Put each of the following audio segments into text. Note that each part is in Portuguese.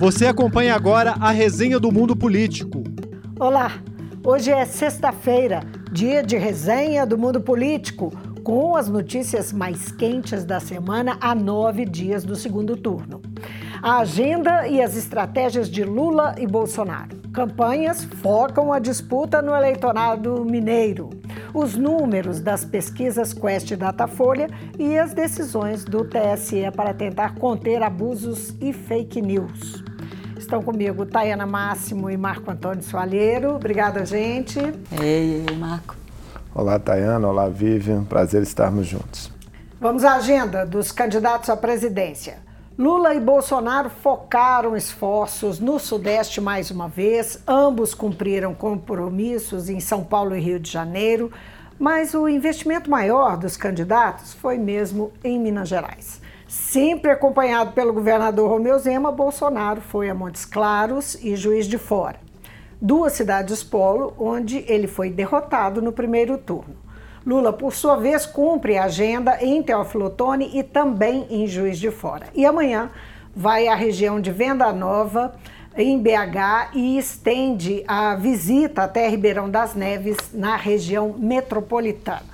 Você acompanha agora a resenha do Mundo Político. Olá, hoje é sexta-feira, dia de resenha do Mundo Político, com as notícias mais quentes da semana a nove dias do segundo turno. A agenda e as estratégias de Lula e Bolsonaro. Campanhas focam a disputa no eleitorado mineiro os números das pesquisas Quest e Datafolha e as decisões do TSE para tentar conter abusos e fake news. Estão comigo Tayana Máximo e Marco Antônio Soalheiro. Obrigada, gente. Ei, ei, Marco. Olá, Tayana. Olá, Vivian. Prazer estarmos juntos. Vamos à agenda dos candidatos à presidência. Lula e Bolsonaro focaram esforços no Sudeste mais uma vez, ambos cumpriram compromissos em São Paulo e Rio de Janeiro, mas o investimento maior dos candidatos foi mesmo em Minas Gerais. Sempre acompanhado pelo governador Romeu Zema, Bolsonaro foi a Montes Claros e Juiz de Fora, duas cidades polo onde ele foi derrotado no primeiro turno. Lula, por sua vez, cumpre a agenda em Teófilo Otoni e também em Juiz de Fora. E amanhã vai à região de Venda Nova, em BH, e estende a visita até Ribeirão das Neves, na região metropolitana.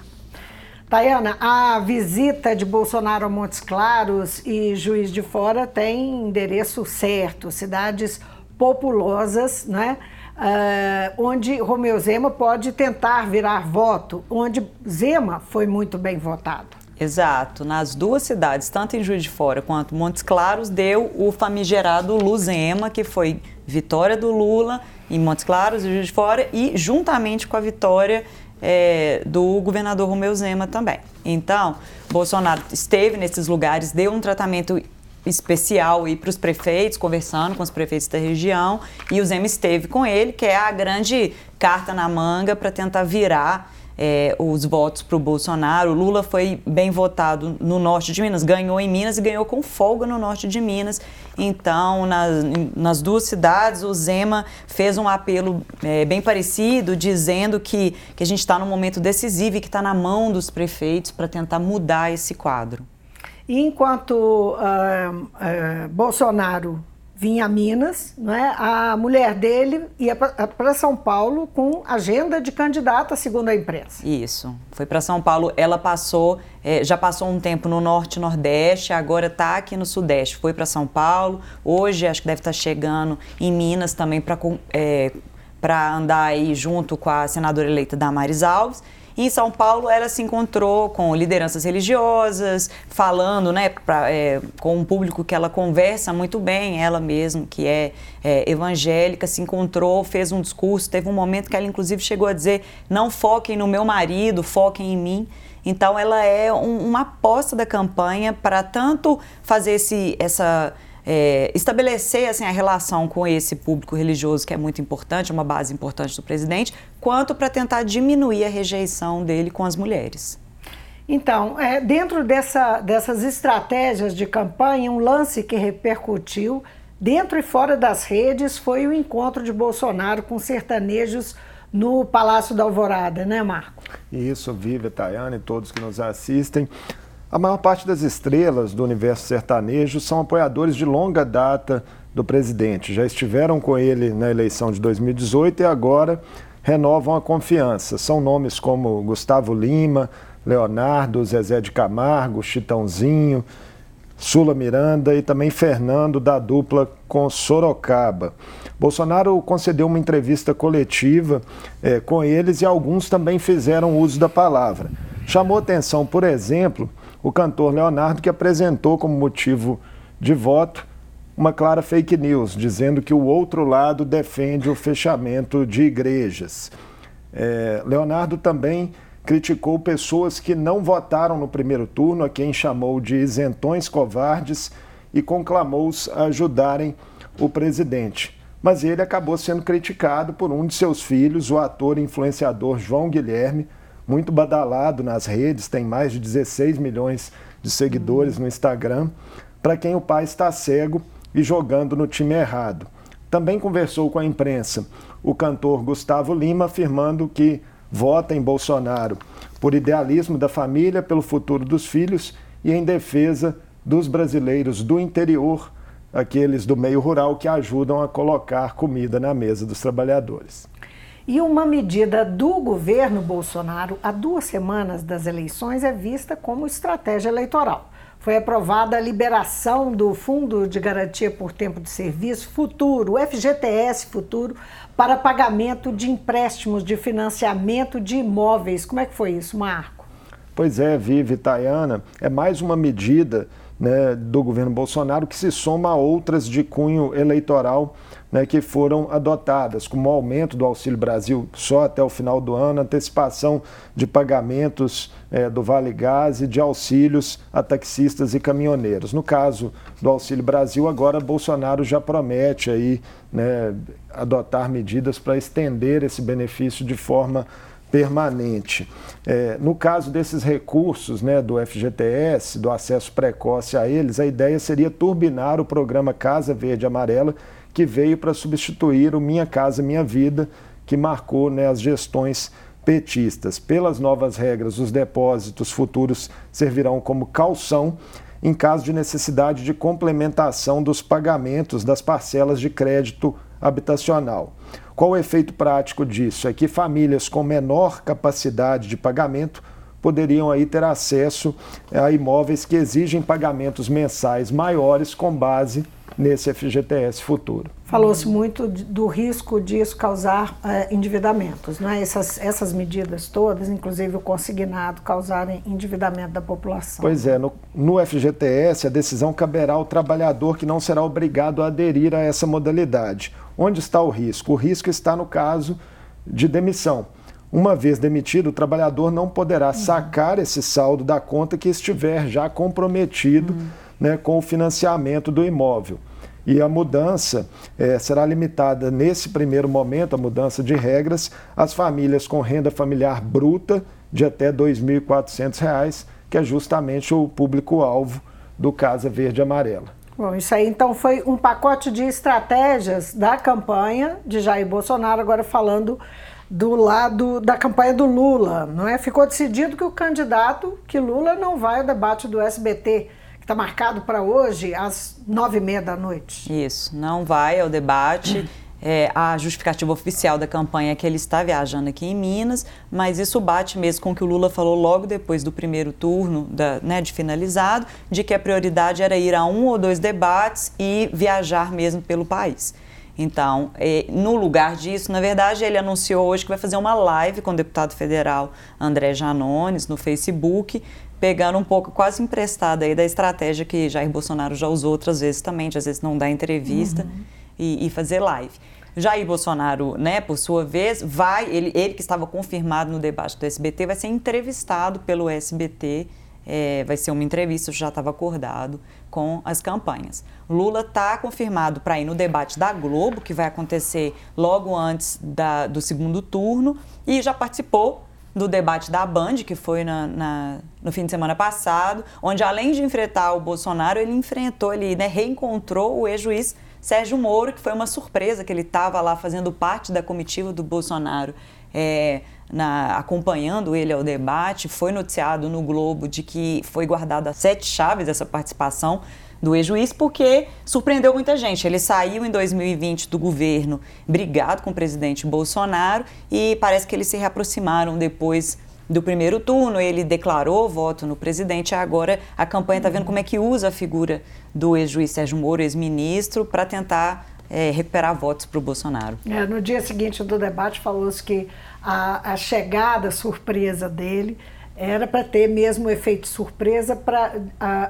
Tayana, a visita de Bolsonaro a Montes Claros e Juiz de Fora tem endereço certo, cidades populosas, né? uh, onde Romeu Zema pode tentar virar voto, onde Zema foi muito bem votado. Exato. Nas duas cidades, tanto em Juiz de Fora quanto Montes Claros, deu o famigerado Luzema, que foi vitória do Lula em Montes Claros e Juiz de Fora, e juntamente com a vitória é, do governador Romeu Zema também. Então, Bolsonaro esteve nesses lugares, deu um tratamento especial ir para os prefeitos, conversando com os prefeitos da região, e o Zema esteve com ele, que é a grande carta na manga para tentar virar é, os votos para o Bolsonaro. O Lula foi bem votado no norte de Minas, ganhou em Minas e ganhou com folga no norte de Minas. Então, nas, nas duas cidades, o Zema fez um apelo é, bem parecido, dizendo que, que a gente está num momento decisivo e que está na mão dos prefeitos para tentar mudar esse quadro. Enquanto uh, uh, Bolsonaro vinha a Minas, né, a mulher dele ia para São Paulo com agenda de candidata, segundo a imprensa. Isso, foi para São Paulo. Ela passou, é, já passou um tempo no Norte Nordeste, agora está aqui no Sudeste. Foi para São Paulo, hoje acho que deve estar tá chegando em Minas também para é, andar aí junto com a senadora eleita Damares Alves. Em São Paulo, ela se encontrou com lideranças religiosas, falando né, pra, é, com um público que ela conversa muito bem, ela mesma, que é, é, evangélica, se encontrou, fez um discurso. Teve um momento que ela, inclusive, chegou a dizer: não foquem no meu marido, foquem em mim. Então, ela é um, uma aposta da campanha para tanto fazer esse, essa é, estabelecer assim, a relação com esse público religioso, que é muito importante, uma base importante do presidente, quanto para tentar diminuir a rejeição dele com as mulheres. Então, é, dentro dessa, dessas estratégias de campanha, um lance que repercutiu dentro e fora das redes foi o encontro de Bolsonaro com sertanejos no Palácio da Alvorada, né, Marco? Isso, Viva, Tayane e todos que nos assistem. A maior parte das estrelas do universo sertanejo são apoiadores de longa data do presidente. Já estiveram com ele na eleição de 2018 e agora renovam a confiança. São nomes como Gustavo Lima, Leonardo, Zezé de Camargo, Chitãozinho, Sula Miranda e também Fernando da dupla com Sorocaba. Bolsonaro concedeu uma entrevista coletiva eh, com eles e alguns também fizeram uso da palavra. Chamou atenção, por exemplo, o cantor Leonardo, que apresentou como motivo de voto uma clara fake news, dizendo que o outro lado defende o fechamento de igrejas. É, Leonardo também criticou pessoas que não votaram no primeiro turno, a quem chamou de isentões covardes e conclamou-os a ajudarem o presidente. Mas ele acabou sendo criticado por um de seus filhos, o ator e influenciador João Guilherme, muito badalado nas redes, tem mais de 16 milhões de seguidores no Instagram, para quem o pai está cego e jogando no time errado. Também conversou com a imprensa o cantor Gustavo Lima, afirmando que vota em Bolsonaro por idealismo da família, pelo futuro dos filhos e em defesa dos brasileiros do interior aqueles do meio rural que ajudam a colocar comida na mesa dos trabalhadores. E uma medida do governo Bolsonaro há duas semanas das eleições é vista como estratégia eleitoral. Foi aprovada a liberação do Fundo de Garantia por Tempo de Serviço Futuro, o FGTS Futuro, para pagamento de empréstimos de financiamento de imóveis. Como é que foi isso, Marco? Pois é, Vive Tayana, é mais uma medida né, do governo Bolsonaro que se soma a outras de cunho eleitoral né, que foram adotadas, como o aumento do Auxílio Brasil só até o final do ano, antecipação de pagamentos é, do Vale Gás e de auxílios a taxistas e caminhoneiros. No caso do Auxílio Brasil, agora Bolsonaro já promete aí, né, adotar medidas para estender esse benefício de forma permanente. É, no caso desses recursos né, do FGTS, do acesso precoce a eles, a ideia seria turbinar o programa Casa Verde Amarela, que veio para substituir o Minha Casa Minha Vida, que marcou né, as gestões petistas. Pelas novas regras, os depósitos futuros servirão como calção em caso de necessidade de complementação dos pagamentos das parcelas de crédito habitacional. Qual o efeito prático disso? É que famílias com menor capacidade de pagamento poderiam aí ter acesso a imóveis que exigem pagamentos mensais maiores com base nesse FGTS futuro. Falou-se muito do risco disso causar é, endividamentos, né? essas, essas medidas todas, inclusive o consignado, causarem endividamento da população. Pois é, no, no FGTS a decisão caberá ao trabalhador que não será obrigado a aderir a essa modalidade. Onde está o risco? O risco está no caso de demissão. Uma vez demitido, o trabalhador não poderá uhum. sacar esse saldo da conta que estiver já comprometido. Uhum né, com o financiamento do imóvel. E a mudança é, será limitada nesse primeiro momento, a mudança de regras, às famílias com renda familiar bruta de até R$ 2.400, que é justamente o público-alvo do Casa Verde Amarela. Bom, isso aí então foi um pacote de estratégias da campanha de Jair Bolsonaro, agora falando do lado da campanha do Lula, não é? Ficou decidido que o candidato, que Lula não vai ao debate do SBT está marcado para hoje às nove e meia da noite. Isso, não vai ao debate. É, a justificativa oficial da campanha é que ele está viajando aqui em Minas, mas isso bate mesmo com o que o Lula falou logo depois do primeiro turno da, né, de finalizado, de que a prioridade era ir a um ou dois debates e viajar mesmo pelo país. Então, é, no lugar disso, na verdade, ele anunciou hoje que vai fazer uma live com o deputado federal André Janones no Facebook, pegando um pouco, quase emprestada aí da estratégia que Jair Bolsonaro já usou outras vezes também, de às vezes não dar entrevista uhum. E, e, fazer live. Jair Bolsonaro, né, por sua vez, vai, ele, ele que estava confirmado no debate do SBT, vai ser entrevistado pelo SBT, é, vai ser uma entrevista, já estava acordado, com as campanhas. Lula está confirmado para ir no debate da Globo, que vai acontecer logo antes da, do segundo turno, e já participou do debate da Band, que foi na, na, no fim de semana passado, onde além de enfrentar o Bolsonaro, ele enfrentou, ele né, reencontrou o ex-juiz Sérgio Moro, que foi uma surpresa que ele estava lá fazendo parte da comitiva do Bolsonaro. É, na, acompanhando ele ao debate, foi noticiado no Globo de que foi guardada sete chaves dessa participação do ex-juiz, porque surpreendeu muita gente. Ele saiu em 2020 do governo brigado com o presidente Bolsonaro e parece que eles se reaproximaram depois do primeiro turno. Ele declarou voto no presidente. Agora a campanha está vendo como é que usa a figura do ex-juiz Sérgio Moro, ex-ministro, para tentar é, recuperar votos para o Bolsonaro. É, no dia seguinte do debate falou-se que a, a chegada surpresa dele era para ter mesmo o efeito surpresa para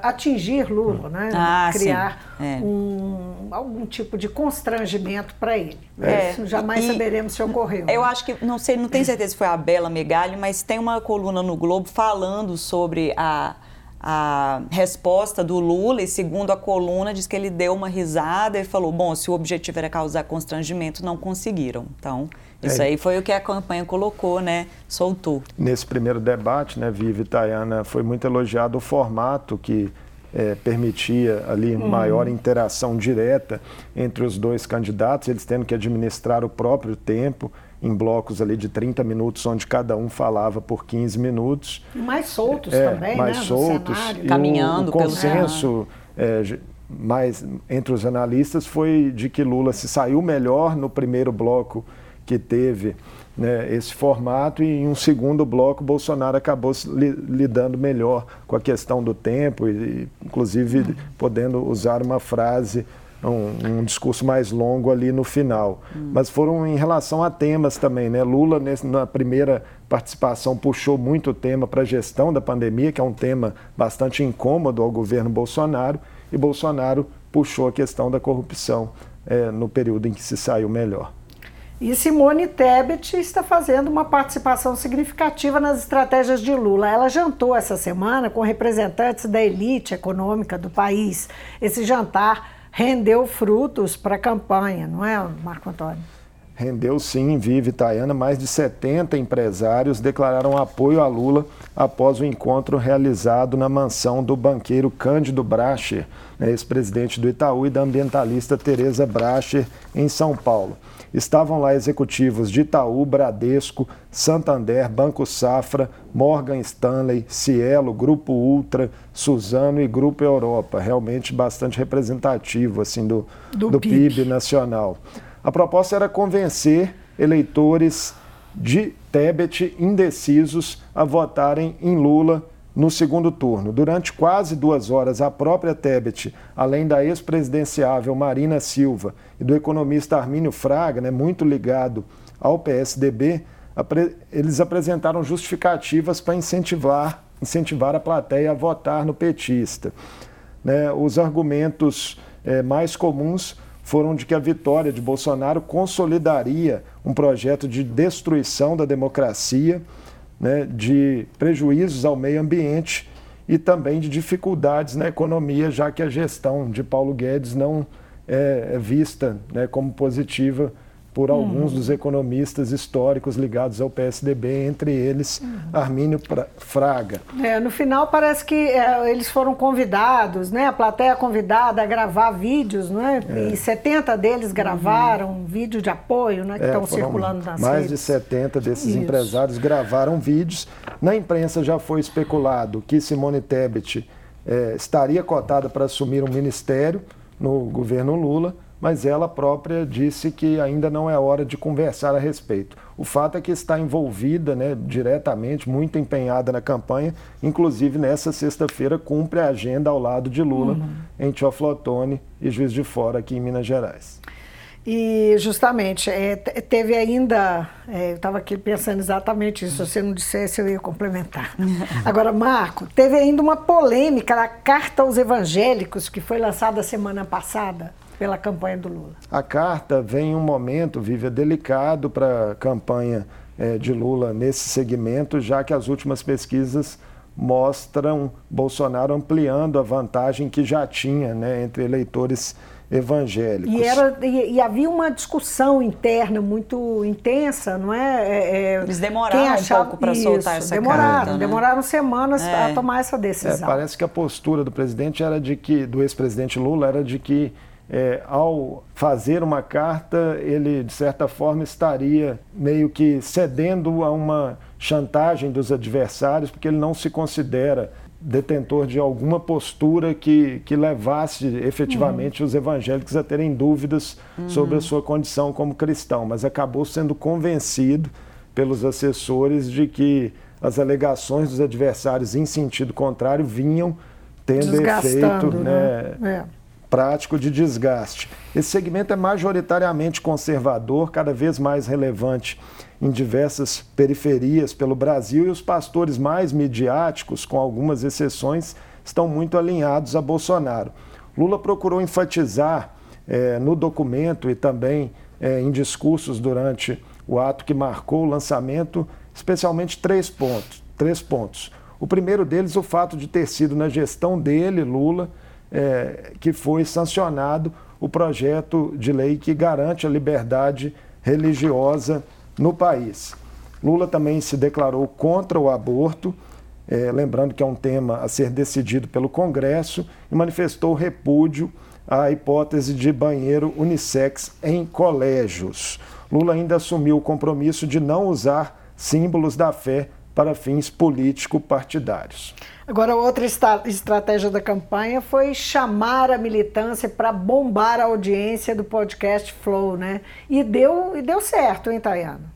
atingir Lula, né? Ah, criar é. um, algum tipo de constrangimento para ele. É. Isso jamais e, saberemos se ocorreu. Eu né? acho que, não sei, não tenho certeza se foi a Bela Megali, mas tem uma coluna no Globo falando sobre a, a resposta do Lula e segundo a coluna diz que ele deu uma risada e falou, bom, se o objetivo era causar constrangimento, não conseguiram. Então, isso é. aí foi o que a campanha colocou, né? Soltou. Nesse primeiro debate, né, Vivi e Tayana, foi muito elogiado o formato que é, permitia ali uhum. maior interação direta entre os dois candidatos, eles tendo que administrar o próprio tempo em blocos ali de 30 minutos, onde cada um falava por 15 minutos. Mais soltos é, também, mais né? soltos. Caminhando o, o consenso é, mais entre os analistas foi de que Lula se saiu melhor no primeiro bloco que teve né, esse formato e em um segundo bloco Bolsonaro acabou li, lidando melhor com a questão do tempo e, inclusive podendo usar uma frase um, um, discurso mais longo ali no final. Hum. Mas foram em relação a temas também, né? Lula, nesse, na primeira participação, puxou muito o tema para a gestão da pandemia, que é um tema bastante incômodo ao governo Bolsonaro, e Bolsonaro puxou a questão da corrupção é, no período em que se saiu melhor. E Simone Tebet está fazendo uma participação significativa nas estratégias de Lula. Ela jantou essa semana com representantes da elite econômica do país. Esse jantar rendeu frutos para a campanha, não é, Marco Antônio? Rendeu sim, vive Itaiana. Mais de 70 empresários declararam apoio a Lula após o encontro realizado na mansão do banqueiro Cândido Bracher, né, ex-presidente do Itaú, e da ambientalista Tereza Bracher, em São Paulo. Estavam lá executivos de Itaú, Bradesco, Santander, Banco Safra, Morgan Stanley, Cielo, Grupo Ultra, Suzano e Grupo Europa. Realmente bastante representativo assim do, do, do PIB. PIB nacional. A proposta era convencer eleitores de Tebet indecisos a votarem em Lula no segundo turno. Durante quase duas horas, a própria Tebet, além da ex-presidenciável Marina Silva e do economista Armínio Fraga, né, muito ligado ao PSDB, eles apresentaram justificativas para incentivar, incentivar a plateia a votar no petista. Né, os argumentos é, mais comuns foram de que a vitória de Bolsonaro consolidaria um projeto de destruição da democracia né, de prejuízos ao meio ambiente e também de dificuldades na economia, já que a gestão de Paulo Guedes não é, é vista né, como positiva por uhum. alguns dos economistas históricos ligados ao PSDB, entre eles uhum. Armínio Fraga. É, no final parece que é, eles foram convidados, né? A plateia convidada a gravar vídeos, né? É. E 70 deles gravaram uhum. vídeo de apoio, né? Que é, estão circulando nas mais redes. de 70 desses Isso. empresários gravaram vídeos. Na imprensa já foi especulado que Simone Tebet é, estaria cotada para assumir um ministério no governo Lula mas ela própria disse que ainda não é hora de conversar a respeito. O fato é que está envolvida né, diretamente, muito empenhada na campanha, inclusive nessa sexta-feira cumpre a agenda ao lado de Lula uhum. em Teoflotone e Juiz de Fora, aqui em Minas Gerais. E justamente, é, teve ainda, é, eu estava aqui pensando exatamente isso, se você não dissesse eu ia complementar. Agora, Marco, teve ainda uma polêmica na Carta aos Evangélicos, que foi lançada semana passada pela campanha do Lula. A carta vem em um momento, Vivian, delicado para a campanha é, de Lula nesse segmento, já que as últimas pesquisas mostram Bolsonaro ampliando a vantagem que já tinha né, entre eleitores evangélicos. E, era, e, e, havia uma discussão interna muito intensa, não é? é, é Eles demoraram achava, um pouco para soltar essa demoraram, carta. Né? Demoraram semanas é. a tomar essa decisão. É, parece que a postura do presidente era de que, do ex-presidente Lula, era de que é, ao fazer uma carta, ele, de certa forma, estaria meio que cedendo a uma chantagem dos adversários, porque ele não se considera detentor de alguma postura que, que levasse efetivamente uhum. os evangélicos a terem dúvidas uhum. sobre a sua condição como cristão, mas acabou sendo convencido pelos assessores de que as alegações dos adversários em sentido contrário vinham tendo efeito né? né? Prático de desgaste. Esse segmento é majoritariamente conservador, cada vez mais relevante em diversas periferias pelo Brasil e os pastores mais midiáticos, com algumas exceções, estão muito alinhados a Bolsonaro. Lula procurou enfatizar é, no documento e também é, em discursos durante o ato que marcou o lançamento, especialmente três pontos. Três pontos. O primeiro deles, o fato de ter sido na gestão dele, Lula, é, que foi sancionado o projeto de lei que garante a liberdade religiosa no país. Lula também se declarou contra o aborto, é, lembrando que é um tema a ser decidido pelo Congresso, e manifestou repúdio à hipótese de banheiro unissex em colégios. Lula ainda assumiu o compromisso de não usar símbolos da fé para fins político-partidários. Agora, outra estratégia da campanha foi chamar a militância para bombar a audiência do podcast Flow, né? E deu, e deu certo, hein, Tayana?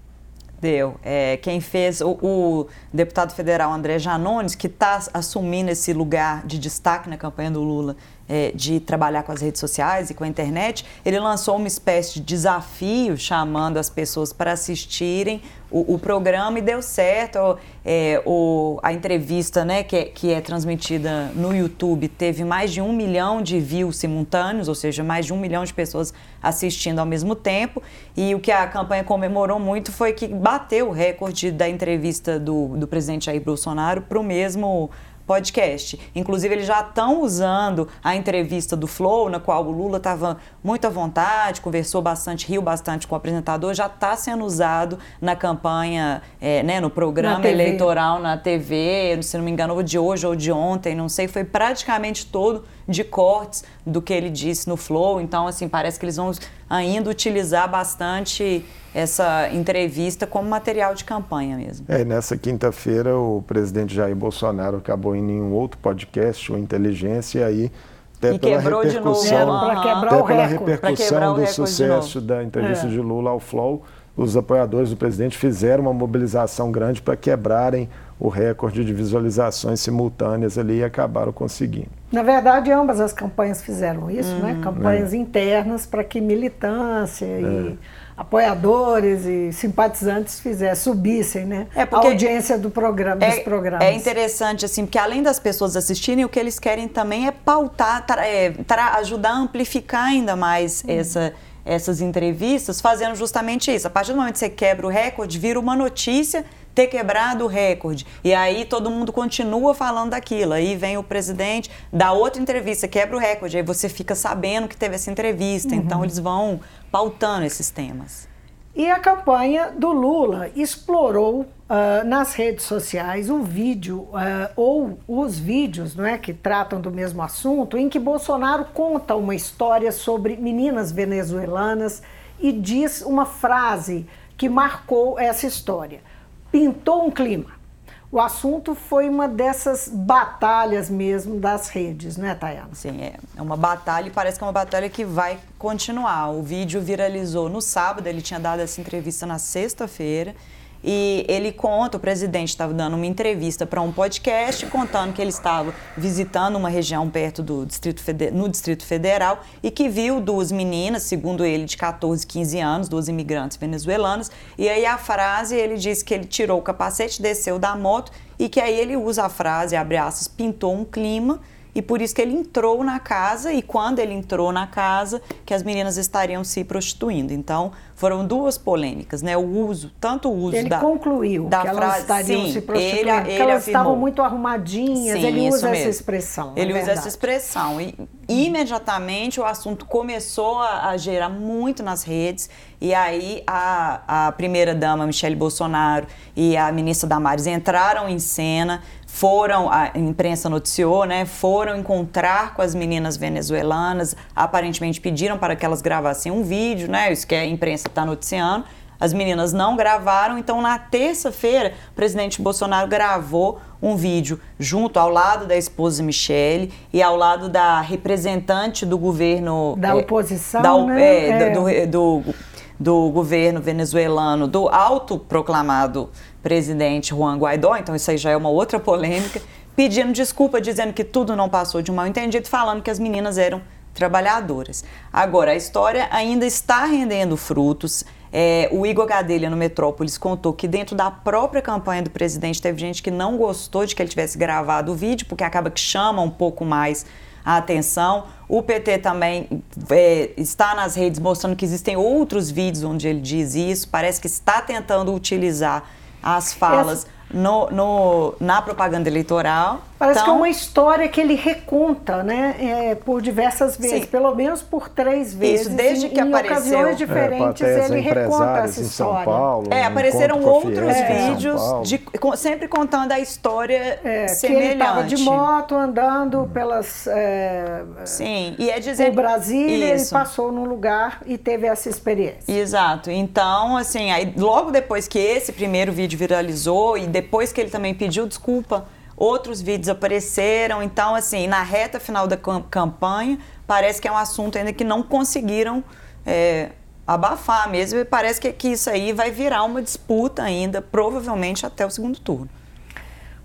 Deu. É, quem fez, o, o, deputado federal André Janones, que está assumindo esse lugar de destaque na campanha do Lula, é, de trabalhar com as redes sociais e com a internet, ele lançou uma espécie de desafio chamando as pessoas para assistirem o, o programa e deu certo. É, o, a entrevista né, que, é, que é transmitida no YouTube teve mais de um milhão de views simultâneos, ou seja, mais de um milhão de pessoas assistindo ao mesmo tempo. E o que a campanha comemorou muito foi que bateu o recorde da entrevista do, do presidente Jair Bolsonaro para o mesmo podcast. Inclusive, eles já estão usando a entrevista do Flow, na qual o Lula estava muito à vontade, conversou bastante, riu bastante com o apresentador, já está sendo usado na campanha, é, né, no programa na eleitoral na TV, se não me engano, de hoje ou de ontem, não sei, foi praticamente todo de cortes do que ele disse no Flow. Então, assim, parece que eles vão ainda utilizar bastante essa entrevista como material de campanha mesmo. É, nessa quinta-feira o presidente Jair Bolsonaro acabou indo em um outro podcast, o Inteligência, e aí até e pela quebrou repercussão, de novo. Para quebrar até o pela recorde. repercussão do sucesso da entrevista é. de Lula ao Flow, os apoiadores do presidente fizeram uma mobilização grande para quebrarem o recorde de visualizações simultâneas ali e acabaram conseguindo. Na verdade, ambas as campanhas fizeram isso, né? Uhum. Campanhas é. internas para que militância é. e apoiadores e simpatizantes fizessem, subissem, né? É a audiência do programa, é, dos programas. É interessante, assim, porque além das pessoas assistirem, o que eles querem também é pautar, tra, é, tra, ajudar a amplificar ainda mais uhum. essa essas entrevistas fazendo justamente isso. A partir do momento que você quebra o recorde, vira uma notícia ter quebrado o recorde. E aí todo mundo continua falando daquilo. Aí vem o presidente, dá outra entrevista, quebra o recorde. Aí você fica sabendo que teve essa entrevista. Uhum. Então eles vão pautando esses temas. E a campanha do Lula explorou uh, nas redes sociais o vídeo uh, ou os vídeos não é, que tratam do mesmo assunto, em que Bolsonaro conta uma história sobre meninas venezuelanas e diz uma frase que marcou essa história pintou um clima. O assunto foi uma dessas batalhas mesmo das redes, né, Tayana? Sim, é, é uma batalha e parece que é uma batalha que vai continuar. O vídeo viralizou no sábado, ele tinha dado essa entrevista na sexta-feira e ele conta, o presidente estava dando uma entrevista para um podcast contando que ele estava visitando uma região perto do Distrito Federal, no Distrito Federal e que viu duas meninas, segundo ele, de 14, 15 anos, duas imigrantes venezuelanas. E aí a frase, ele disse que ele tirou o capacete, desceu da moto e que aí ele usa a frase, abre aspas, pintou um clima e por isso que ele entrou na casa e quando ele entrou na casa que as meninas estariam se prostituindo. Então, foram duas polêmicas, né? O uso, tanto o uso ele da concluiu da que frase, elas estariam sim, se prostituindo, ele, que ele elas afirmou. estavam muito arrumadinhas. Sim, ele usa mesmo. essa expressão. Ele é usa verdade. essa expressão e imediatamente o assunto começou a, a gerar muito nas redes e aí a, a primeira dama Michele Bolsonaro e a ministra Damares entraram em cena foram, a imprensa noticiou, né, foram encontrar com as meninas venezuelanas, aparentemente pediram para que elas gravassem um vídeo, né, isso que a imprensa está noticiando. As meninas não gravaram, então na terça-feira o presidente Bolsonaro gravou um vídeo junto ao lado da esposa Michele e ao lado da representante do governo da é, oposição, da, né? é, É. do, do, do governo venezuelano, do autoproclamado presidente Juan Guaidó, então isso aí já é uma outra polêmica, pedindo desculpa, dizendo que tudo não passou de um mal entendido, falando que as meninas eram trabalhadoras. Agora, a história ainda está rendendo frutos. É, o Igor Gadelha, no Metrópolis, contou que dentro da própria campanha do presidente teve gente que não gostou de que ele tivesse gravado o vídeo, porque acaba que chama um pouco mais a atenção. O PT também é, está nas redes mostrando que existem outros vídeos onde ele diz isso. Parece que está tentando utilizar as falas no, no, na propaganda eleitoral. Parece então, que é uma história que ele reconta, né? É, por diversas vezes, sim. pelo menos por três vezes. Isso, desde que em apareceu. ocasiões diferentes, é, ele reconta essa história. Paulo, é, apareceram outros vídeos de, sempre contando a história é, semelhante. Que ele estava de moto andando pelas. É, sim, e é dizer. Por Brasília, isso. ele passou num lugar e teve essa experiência. Exato. Então, assim, aí logo depois que esse primeiro vídeo viralizou e depois que ele também pediu desculpa outros vídeos apareceram. Então, assim, na reta final da campanha, parece que é um assunto ainda que não conseguiram é, abafar mesmo. E parece que, que isso aí vai virar uma disputa ainda, provavelmente até o segundo turno.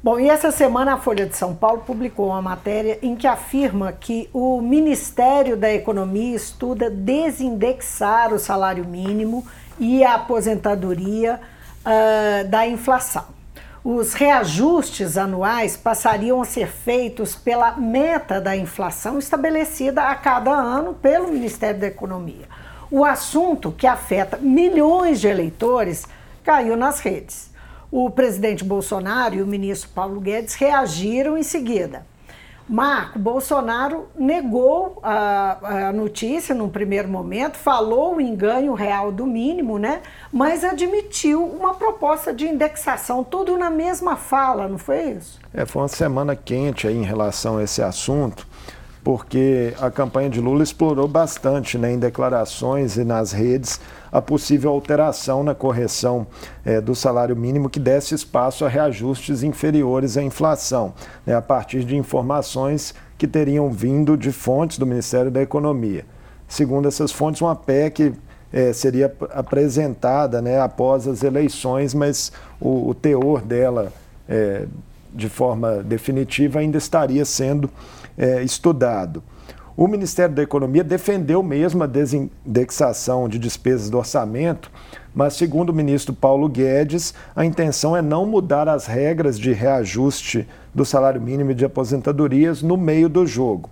Bom, e essa semana a Folha de São Paulo publicou uma matéria em que afirma que o Ministério da Economia estuda desindexar o salário mínimo e a aposentadoria uh, da inflação os reajustes anuais passariam a ser feitos pela meta da inflação estabelecida a cada ano pelo Ministério da Economia. O assunto que afeta milhões de eleitores caiu nas redes. O presidente Bolsonaro e o ministro Paulo Guedes reagiram em seguida. Marco Bolsonaro negou a, a, notícia num primeiro momento, falou o enganho real do mínimo, né? Mas admitiu uma proposta de indexação, tudo na mesma fala, não foi isso? É, foi uma semana quente aí em relação a esse assunto porque a campanha de Lula explorou bastante né, em declarações e nas redes a possível alteração na correção é, do salário mínimo que desse espaço a reajustes inferiores à inflação, né, a partir de informações que teriam vindo de fontes do Ministério da Economia. Segundo essas fontes, uma PEC é, seria apresentada né, após as eleições, mas o, o teor dela, é, de forma definitiva, ainda estaria sendo é, estudado. O Ministério da Economia defendeu mesmo a desindexação de despesas do orçamento, mas, segundo o ministro Paulo Guedes, a intenção é não mudar as regras de reajuste do salário mínimo e de aposentadorias no meio do jogo.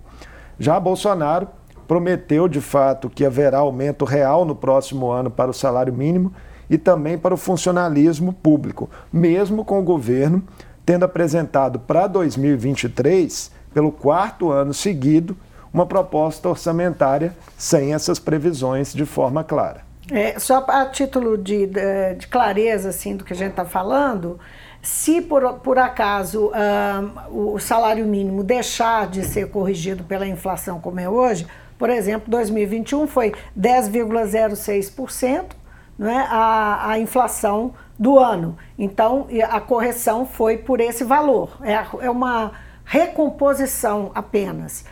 Já Bolsonaro prometeu, de fato, que haverá aumento real no próximo ano para o salário mínimo e também para o funcionalismo público, mesmo com o governo tendo apresentado para 2023 pelo quarto ano seguido, uma proposta orçamentária sem essas previsões de forma clara. É, só a título de, de, de clareza assim, do que a gente está falando, se por, por acaso um, o salário mínimo deixar de ser corrigido pela inflação como é hoje, por exemplo, 2021 foi 10,06%, não é, a, a inflação do ano. Então, a correção foi por esse valor. É, é uma recomposição apenas.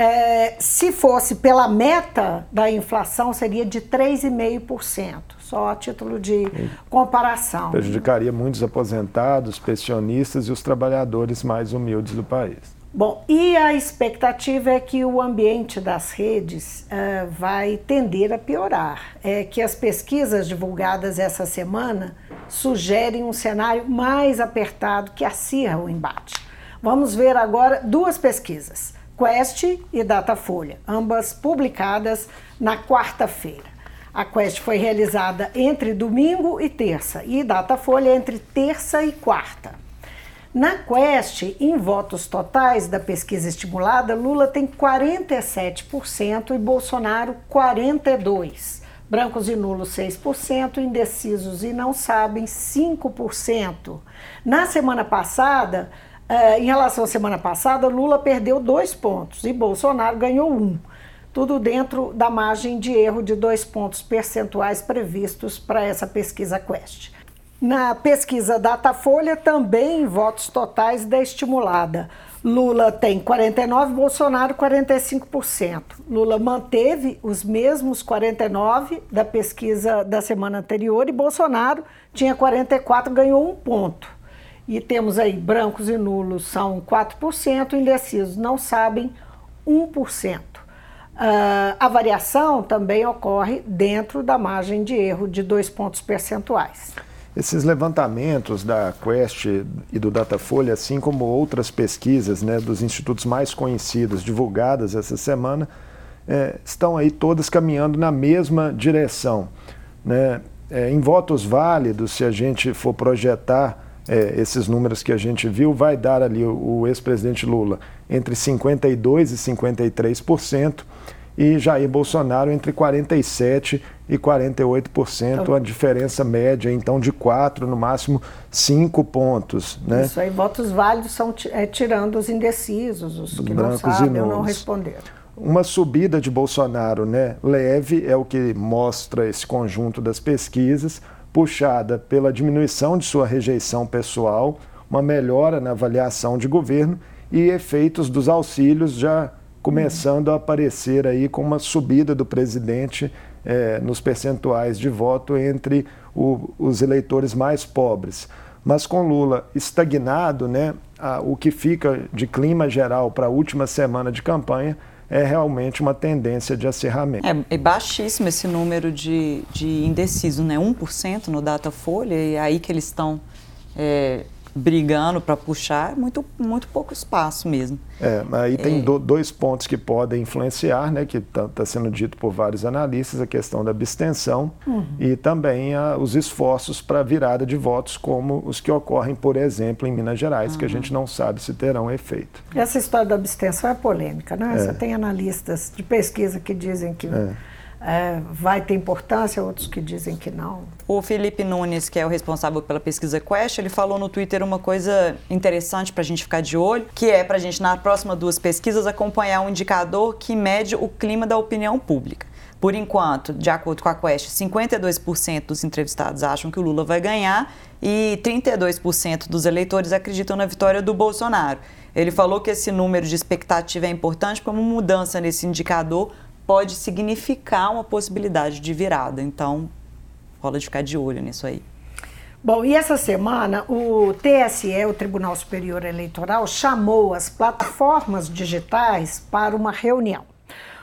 É, se fosse pela meta da inflação, seria de 3,5%, só a título de comparação. Prejudicaria muitos aposentados, pensionistas e os trabalhadores mais humildes do país. Bom, e a expectativa é que o ambiente das redes uh, vai tender a piorar. É que as pesquisas divulgadas essa semana sugerem um cenário mais apertado que acirra o embate. Vamos ver agora duas pesquisas, Quest e Datafolha, ambas publicadas na quarta-feira. A Quest foi realizada entre domingo e terça e Datafolha entre terça e quarta. Na Quest, em votos totais da pesquisa estimulada, Lula tem 47% e Bolsonaro 42%. Brancos e nulos 6%, indecisos e não sabem 5%. Na semana passada, em relação à semana passada, Lula perdeu dois pontos e Bolsonaro ganhou um. Tudo dentro da margem de erro de dois pontos percentuais previstos para essa pesquisa Quest. Na pesquisa Datafolha, também votos totais da estimulada. Lula tem 49, Bolsonaro 45%. Lula manteve os mesmos 49 da pesquisa da semana anterior e Bolsonaro tinha 44, ganhou um ponto. E temos aí brancos e nulos são 4%, indecisos não sabem 1%. Uh, ah, a variação também ocorre dentro da margem de erro de dois pontos percentuais. Esses levantamentos da Quest e do Datafolha, assim como outras pesquisas né, dos institutos mais conhecidos divulgadas essa semana, é, estão aí todas caminhando na mesma direção. Né? É, em votos válidos, se a gente for projetar é, esses números que a gente viu, vai dar ali o, o ex-presidente Lula entre 52% e 53%, e Jair Bolsonaro entre 47% e 48%, então, a diferença média então de 4, no máximo 5 pontos. Né? Isso aí, votos válidos são é, tirando os indecisos, os que Brancos não sabem ou não responderam. Uma subida de Bolsonaro né, leve é o que mostra esse conjunto das pesquisas, puxada pela diminuição de sua rejeição pessoal, uma melhora na avaliação de governo e efeitos dos auxílios já começando a aparecer aí com uma subida do presidente é, nos percentuais de voto entre o, os eleitores mais pobres. Mas com Lula estagnado, né, a, o que fica de clima geral para a última semana de campanha é realmente uma tendência de acirramento. É, é baixíssimo esse número de, de indeciso, né? 1% no Datafolha, e é aí que eles estão é, brigando para puxar, é muito, muito pouco espaço mesmo. É, aí tem é. do, dois pontos que podem influenciar, né, que está tá sendo dito por vários analistas, a questão da abstenção uhum. e também a, os esforços para virada de votos, como os que ocorrem, por exemplo, em Minas Gerais, uhum. que a gente não sabe se terão efeito. Essa história da abstenção é polêmica, né? É. Você tem analistas de pesquisa que dizem que é é, vai ter importância, outros que dizem que não. O Felipe Nunes, que é o responsável pela pesquisa Quest, ele falou no Twitter uma coisa interessante para a gente ficar de olho, que é para a gente, nas próximas duas pesquisas, acompanhar um indicador que mede o clima da opinião pública. Por enquanto, de acordo com a Quest, 52% dos entrevistados acham que o Lula vai ganhar e 32% dos eleitores acreditam na vitória do Bolsonaro. Ele falou que esse número de expectativa é importante como mudança nesse indicador pode significar uma possibilidade de virada. Então, rola de ficar de olho nisso aí. Bom, e essa semana o TSE, o Tribunal Superior Eleitoral, chamou as plataformas digitais para uma reunião.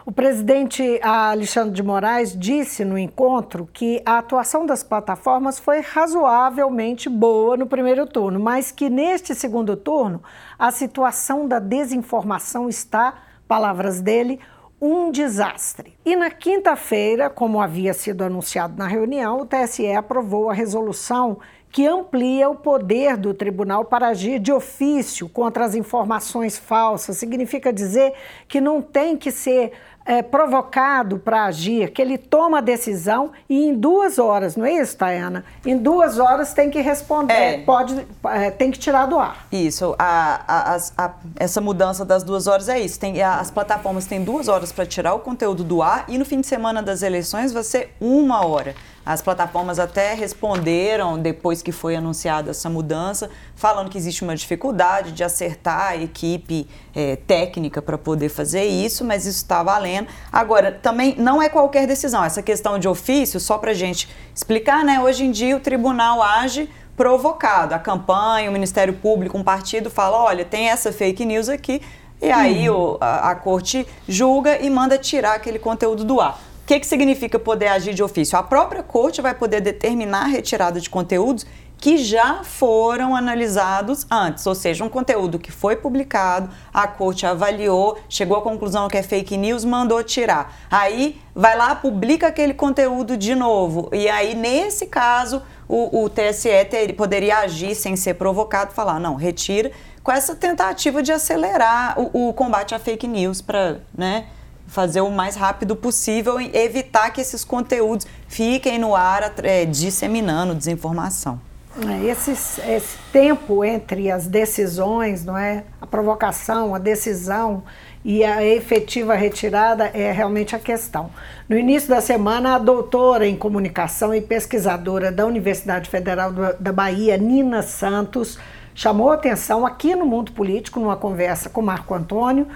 O presidente Alexandre de Moraes disse no encontro que a atuação das plataformas foi razoavelmente boa no primeiro turno, mas que neste segundo turno a situação da desinformação está, palavras dele, um desastre. E na quinta-feira, como havia sido anunciado na reunião, o TSE aprovou a resolução que amplia o poder do tribunal para agir de ofício contra as informações falsas. Significa dizer que não tem que ser é, provocado para agir, que ele toma a decisão e em duas horas, não é isso, Tayana? Em duas horas tem que responder, é. pode, é, tem que tirar do ar. Isso, a, a, a, essa mudança das duas horas é isso. Tem, as plataformas têm duas horas para tirar o conteúdo do ar e no fim de semana das eleições vai ser uma hora. As plataformas até responderam depois que foi anunciada essa mudança, falando que existe uma dificuldade de acertar a equipe é, técnica para poder fazer isso, mas isso está valendo. Agora, também não é qualquer decisão. Essa questão de ofício, só para a gente explicar, né? Hoje em dia o tribunal age provocado. A campanha, o Ministério Público, um partido fala: olha, tem essa fake news aqui. E aí hum. o, a, a corte julga e manda tirar aquele conteúdo do ar que, que significa poder agir de ofício? A própria corte vai poder determinar a retirada de conteúdos que já foram analisados antes, ou seja, um conteúdo que foi publicado, a corte avaliou, chegou à conclusão que é fake news, mandou tirar. Aí vai lá, publica aquele conteúdo de novo. E aí, nesse caso, o, o TSE ter, poderia agir sem ser provocado, falar, não, retira, com essa tentativa de acelerar o, o combate à fake news para, né? Fazer o mais rápido possível e evitar que esses conteúdos fiquem no ar é, disseminando desinformação. É, esse, esse tempo entre as decisões, não é? A provocação, a decisão e a efetiva retirada é realmente a questão. No início da semana, a doutora em comunicação e pesquisadora da Universidade Federal da Bahia, Nina Santos, chamou atenção aqui no mundo político, numa conversa com Marco Antônio,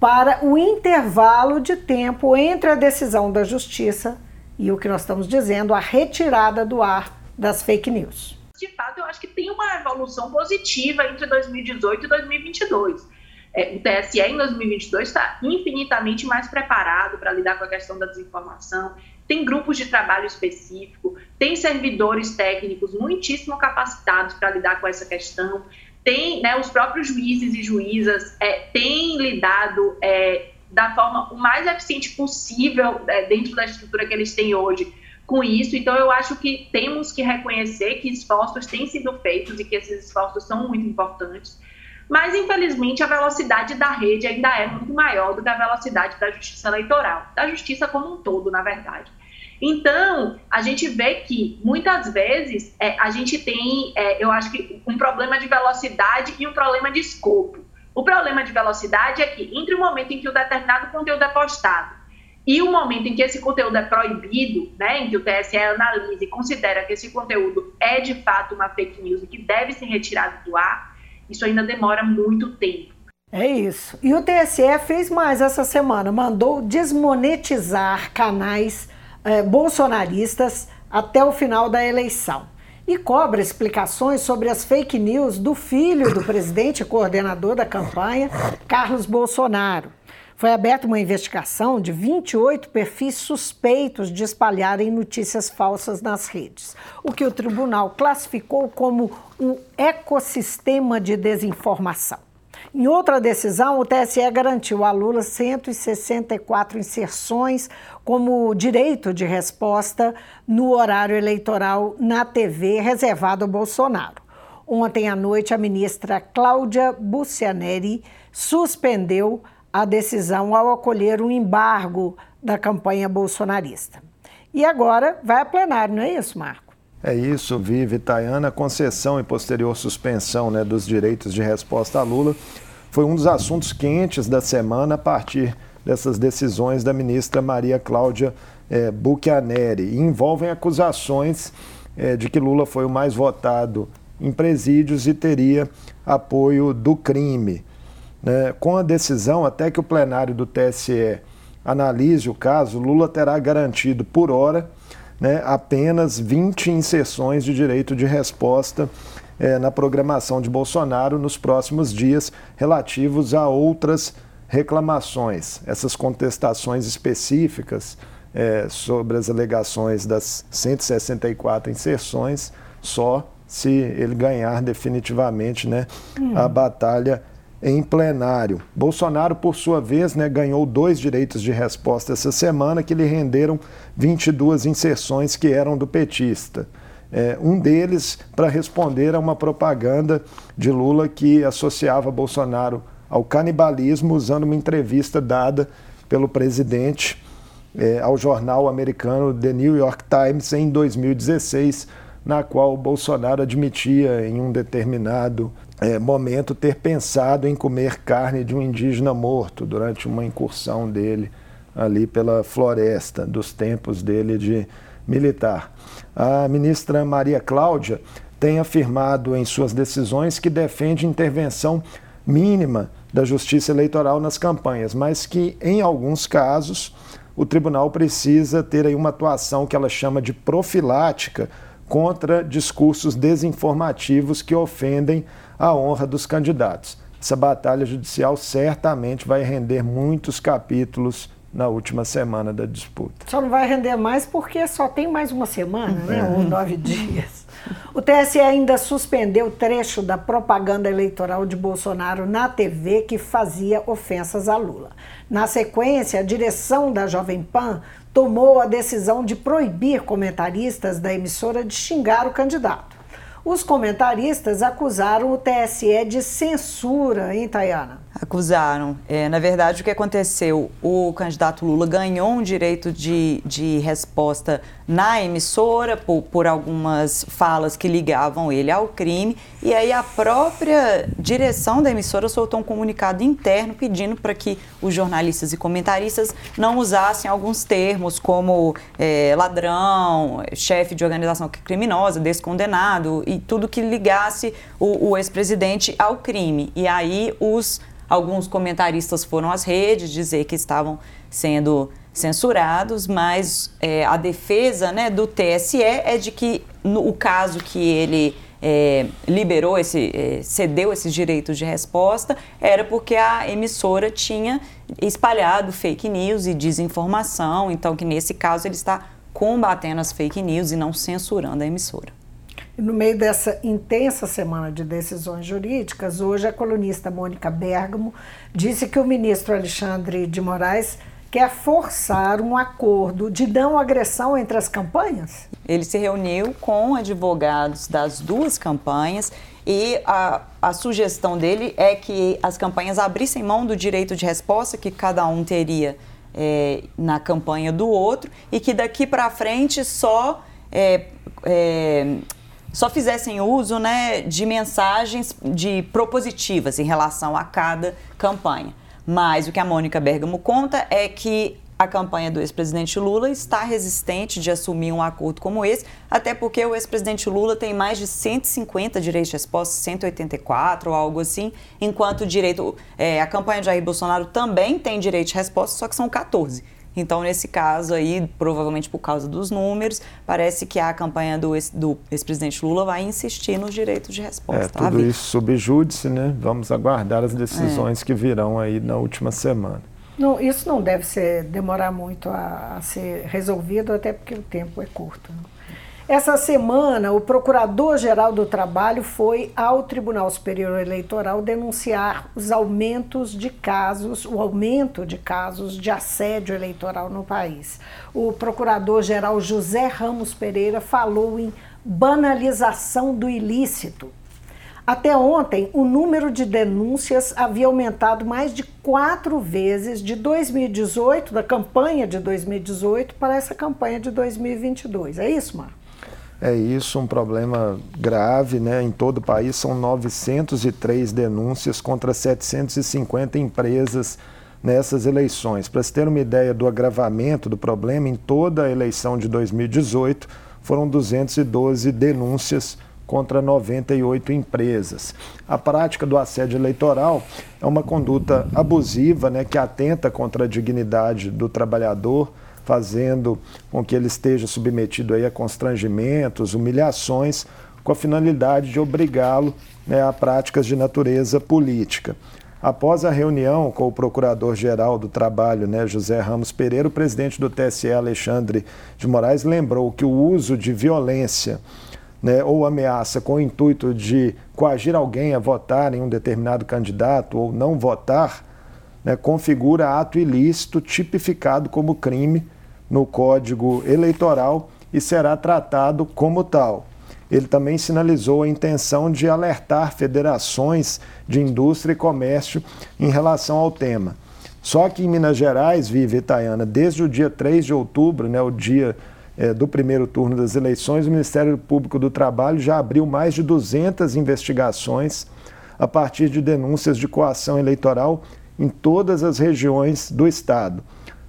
para o intervalo de tempo entre a decisão da justiça e o que nós estamos dizendo, a retirada do ar das fake news. De fato, eu acho que tem uma evolução positiva entre 2018 e 2022. É, o TSE em 2022 está infinitamente mais preparado para lidar com a questão da desinformação, tem grupos de trabalho específico, tem servidores técnicos muitíssimo capacitados para lidar com essa questão tem, né, os próprios juízes e juízas é, têm lidado é, da forma o mais eficiente possível é, dentro da estrutura que eles têm hoje com isso. Então, eu acho que temos que reconhecer que esforços têm sido feitos e que esses esforços são muito importantes. Mas, infelizmente, a velocidade da rede ainda é muito maior do que a velocidade da justiça eleitoral, da justiça como um todo, na verdade. Então, a gente vê que muitas vezes é, a gente tem, é, eu acho que, um problema de velocidade e um problema de escopo. O problema de velocidade é que, entre o momento em que o determinado conteúdo é postado e o momento em que esse conteúdo é proibido, né, em que o TSE analisa e considera que esse conteúdo é de fato uma fake news e que deve ser retirado do ar, isso ainda demora muito tempo. É isso. E o TSE fez mais essa semana, mandou desmonetizar canais eh, bolsonaristas até o final da eleição. E cobra explicações sobre as fake news do filho do presidente e coordenador da campanha, Carlos Bolsonaro. Foi aberta uma investigação de 28 perfis suspeitos de espalharem notícias falsas nas redes, o que o tribunal classificou como um ecossistema de desinformação. Em outra decisão, o TSE garantiu a Lula 164 inserções como direito de resposta no horário eleitoral na TV reservado ao Bolsonaro. Ontem à noite, a ministra Cláudia Bucianeri suspendeu a decisão ao acolher um embargo da campanha bolsonarista. E agora vai a plenário, não é isso, Marco? É isso, Vive Tayana. Concessão e posterior suspensão né, dos direitos de resposta a Lula foi um dos assuntos quentes da semana a partir dessas decisões da ministra Maria Cláudia é, Buchianeri. E envolvem acusações é, de que Lula foi o mais votado em presídios e teria apoio do crime. Né? Com a decisão, até que o plenário do TSE analise o caso, Lula terá garantido por hora né, apenas 20 inserções de direito de resposta é, na programação de Bolsonaro nos próximos dias relativos a outras reclamações. Essas contestações específicas é, sobre as alegações das 164 inserções, só se ele ganhar definitivamente né, hum. a batalha em plenário. Bolsonaro, por sua vez, né, ganhou dois direitos de resposta essa semana que lhe renderam 22 inserções que eram do petista. É, um deles para responder a uma propaganda de Lula que associava Bolsonaro ao canibalismo, usando uma entrevista dada pelo presidente é, ao jornal americano The New York Times em 2016, na qual Bolsonaro admitia em um determinado é, momento ter pensado em comer carne de um indígena morto durante uma incursão dele ali pela floresta, dos tempos dele de militar. A ministra Maria Cláudia tem afirmado em suas decisões que defende intervenção mínima da justiça eleitoral nas campanhas, mas que, em alguns casos, o tribunal precisa ter aí uma atuação que ela chama de profilática contra discursos desinformativos que ofendem a honra dos candidatos. Essa batalha judicial certamente vai render muitos capítulos na última semana da disputa. Só não vai render mais porque só tem mais uma semana, né? Ou nove dias. O TSE ainda suspendeu trecho da propaganda eleitoral de Bolsonaro na TV que fazia ofensas a Lula. Na sequência, a direção da Jovem Pan tomou a decisão de proibir comentaristas da emissora de xingar o candidato. Os comentaristas acusaram o TSE de censura, hein, Tayana? Acusaram. É, na verdade, o que aconteceu? O candidato Lula ganhou um direito de, de resposta na emissora por, por algumas falas que ligavam ele ao crime, e aí a própria direção da emissora soltou um comunicado interno pedindo para que os jornalistas e comentaristas não usassem alguns termos como é, ladrão, chefe de organização criminosa, descondenado e tudo que ligasse o, o ex-presidente ao crime. E aí os alguns comentaristas foram às redes dizer que estavam sendo censurados, mas é, a defesa né, do TSE é de que no, o caso que ele é, liberou esse, é, cedeu esses direitos de resposta era porque a emissora tinha espalhado fake news e desinformação, então que nesse caso ele está combatendo as fake news e não censurando a emissora. No meio dessa intensa semana de decisões jurídicas, hoje a colunista Mônica Bergamo disse que o ministro Alexandre de Moraes quer forçar um acordo de não agressão entre as campanhas? Ele se reuniu com advogados das duas campanhas e a, a, sugestão dele é que as campanhas abrissem mão do direito de resposta que cada um teria é, na campanha do outro e que daqui para frente só é, é, só fizessem uso né, de mensagens de propositivas em relação a cada campanha. Mas o que a Mônica Bergamo conta é que a campanha do ex-presidente Lula está resistente de assumir um acordo como esse, até porque o ex-presidente Lula tem mais de 150 direitos de resposta, 184 ou algo assim, enquanto direito, é, a campanha de Jair Bolsonaro também tem direito de resposta, só que são 14. Então, nesse caso aí, provavelmente por causa dos números, parece que a campanha do, ex-presidente Lula vai insistir nos direitos de resposta. É, tudo isso sob júdice, né? Vamos aguardar as decisões é. que virão aí na última semana. Não, isso não deve ser, demorar muito a, a ser resolvido, até porque o tempo é curto. Né? Essa semana, o Procurador-Geral do Trabalho foi ao Tribunal Superior Eleitoral denunciar os aumentos de casos, o aumento de casos de assédio eleitoral no país. O Procurador-Geral José Ramos Pereira falou em banalização do ilícito. Até ontem, o número de denúncias havia aumentado mais de quatro vezes de 2018, da campanha de 2018, para essa campanha de 2022. É isso, Marco? É isso, um problema grave, né? Em todo o país são 903 denúncias contra 750 empresas nessas eleições. Para se ter uma ideia do agravamento do problema, em toda a eleição de 2018 foram 212 denúncias contra 98 empresas. A prática do assédio eleitoral é uma conduta abusiva, né, que atenta contra a dignidade do trabalhador fazendo com que ele esteja submetido aí a constrangimentos, humilhações, com a finalidade de obrigá-lo né, a práticas de natureza política. Após a reunião com o Procurador-Geral do Trabalho, né, José Ramos Pereira, o presidente do TSE, Alexandre de Moraes, lembrou que o uso de violência né, ou ameaça com o intuito de coagir alguém a votar em um determinado candidato ou não votar, né, configura ato ilícito tipificado como crime no Código Eleitoral e será tratado como tal. Ele também sinalizou a intenção de alertar federações de indústria e comércio em relação ao tema. Só que em Minas Gerais, vive Itaiana, desde o dia 3 de outubro, né, o dia é, do primeiro turno das eleições, o Ministério Público do Trabalho já abriu mais de 200 investigações a partir de denúncias de coação eleitoral em todas as regiões do Estado.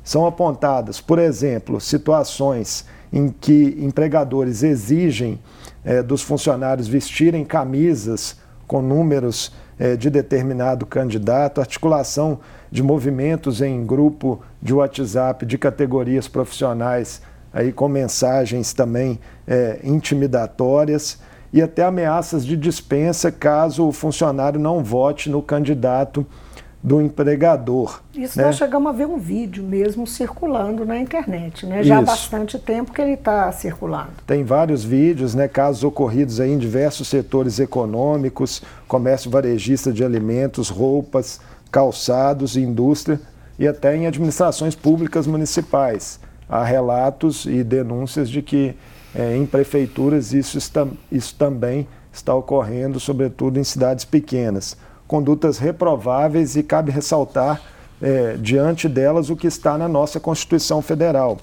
São apontadas, por exemplo, situações em que empregadores exigem eh, dos funcionários vestirem camisas com números eh, de determinado candidato, articulação de movimentos em grupo de WhatsApp de categorias profissionais, aí com mensagens também eh, intimidatórias e até ameaças de dispensa caso o funcionário não vote no candidato do empregador. Isso né? nós chegamos a ver um vídeo mesmo circulando na internet, né? Já Isso. há bastante tempo que ele está circulando. Tem vários vídeos, né? Casos ocorridos aí em diversos setores econômicos, comércio varejista de alimentos, roupas, calçados, indústria e até em administrações públicas municipais. Há relatos e denúncias de que é, em prefeituras isso, está, isso também está ocorrendo, sobretudo em cidades pequenas condutas reprováveis e cabe ressaltar é, diante delas o que está na nossa Constituição Federal.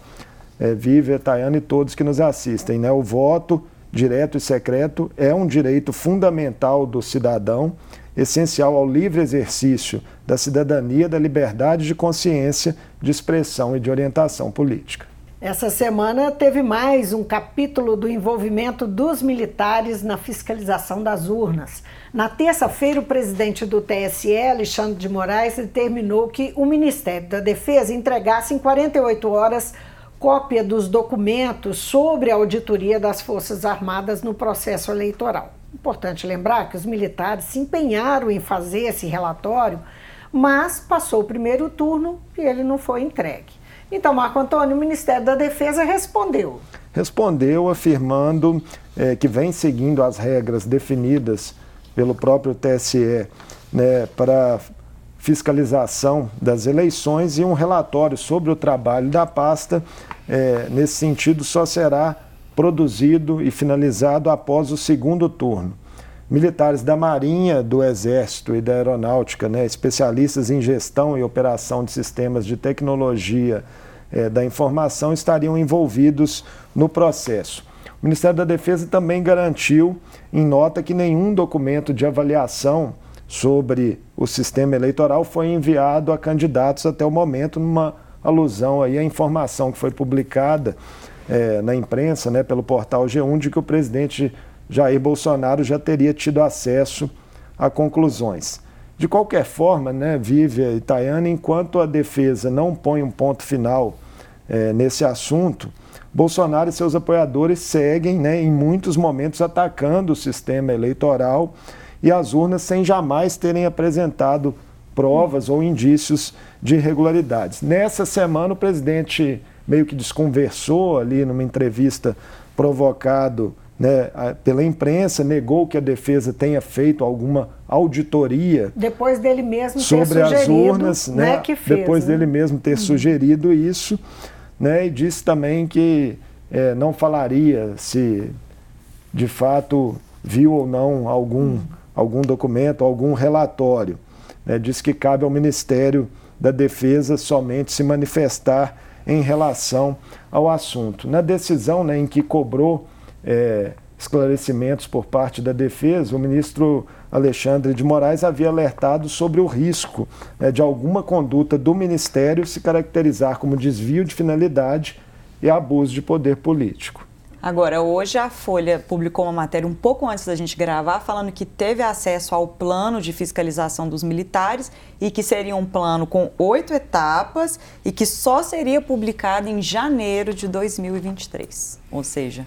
É, Vive, Tayana e todos que nos assistem. Né? O voto direto e secreto é um direito fundamental do cidadão, essencial ao livre exercício da cidadania, da liberdade de consciência, de expressão e de orientação política. Essa semana teve mais um capítulo do envolvimento dos militares na fiscalização das urnas. Na terça-feira, o presidente do TSE, Alexandre de Moraes, determinou que o Ministério da Defesa entregasse em 48 horas cópia dos documentos sobre a auditoria das Forças Armadas no processo eleitoral. Importante lembrar que os militares se empenharam em fazer esse relatório, mas passou o primeiro turno e ele não foi entregue. Então, Marco Antônio, o Ministério da Defesa respondeu. Respondeu afirmando é, que vem seguindo as regras definidas pelo próprio TSE né, para fiscalização das eleições e um relatório sobre o trabalho da pasta, é, nesse sentido, só será produzido e finalizado após o segundo turno. Militares da Marinha, do Exército e da Aeronáutica, né, especialistas em gestão e operação de sistemas de tecnologia é, da informação, estariam envolvidos no processo. O Ministério da Defesa também garantiu, em nota, que nenhum documento de avaliação sobre o sistema eleitoral foi enviado a candidatos até o momento, numa alusão aí à informação que foi publicada é, na imprensa, né, pelo portal G1, de que o presidente Jair Bolsonaro já teria tido acesso a conclusões. De qualquer forma, né, Vívia e Tayane, enquanto a defesa não põe um ponto final é, nesse assunto, Bolsonaro e seus apoiadores seguem, né, em muitos momentos, atacando o sistema eleitoral e as urnas sem jamais terem apresentado provas ou indícios de irregularidades. Nessa semana, o presidente meio que desconversou ali numa entrevista provocado né, pela imprensa, negou que a defesa tenha feito alguma auditoria. Depois dele mesmo sobre as urnas, né, né, que fez, depois né? dele mesmo ter uhum. sugerido isso, né, e disse também que é, não falaria se de fato viu ou não algum, uhum. algum documento, algum relatório. Né, disse que cabe ao Ministério da Defesa somente se manifestar em relação ao assunto. Na decisão em que cobrou é, esclarecimentos por parte da defesa, o ministro Alexandre de Moraes havia alertado sobre o risco né, de alguma conduta do ministério se caracterizar como desvio de finalidade e abuso de poder político. Agora, hoje a Folha publicou uma matéria um pouco antes da gente gravar, falando que teve acesso ao plano de fiscalização dos militares e que seria um plano com oito etapas e que só seria publicado em janeiro de 2023. Ou seja,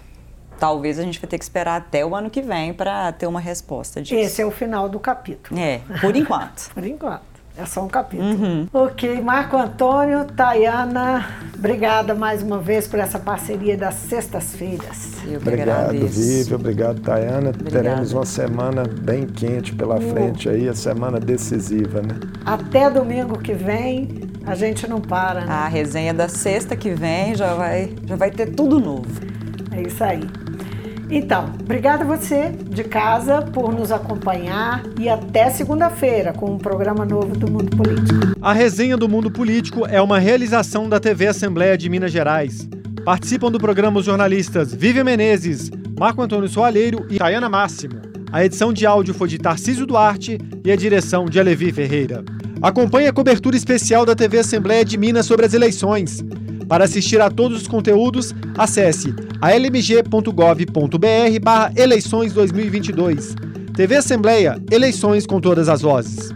talvez a gente vai ter que esperar até o ano que vem para ter uma resposta disso. Esse é o final do capítulo. É, por enquanto. por enquanto. É só um capítulo. Uhum. Ok, Marco Antônio, Tayana, obrigada mais uma vez por essa parceria das sextas-feiras. Obrigado, Vivi, obrigado, Tayana. Obrigada. Teremos uma semana bem quente pela uh. frente aí, a semana decisiva, né? Até domingo que vem, a gente não para, né? A resenha da sexta que vem já vai, já vai ter tudo novo. É isso aí. Então, obrigada a você de casa por nos acompanhar e até segunda-feira com um programa novo do Mundo Político. A resenha do Mundo Político é uma realização da TV Assembleia de Minas Gerais. Participam do programa os jornalistas Vivian Menezes, Marco Antônio Soalheiro e Tayana Máximo. A edição de áudio foi de Tarcísio Duarte e a direção de Alevi Ferreira. Acompanhe a cobertura especial da TV Assembleia de Minas sobre as eleições. Para assistir a todos os conteúdos, acesse almg.gov.br barra eleições 2022. TV Assembleia, eleições com todas as vozes.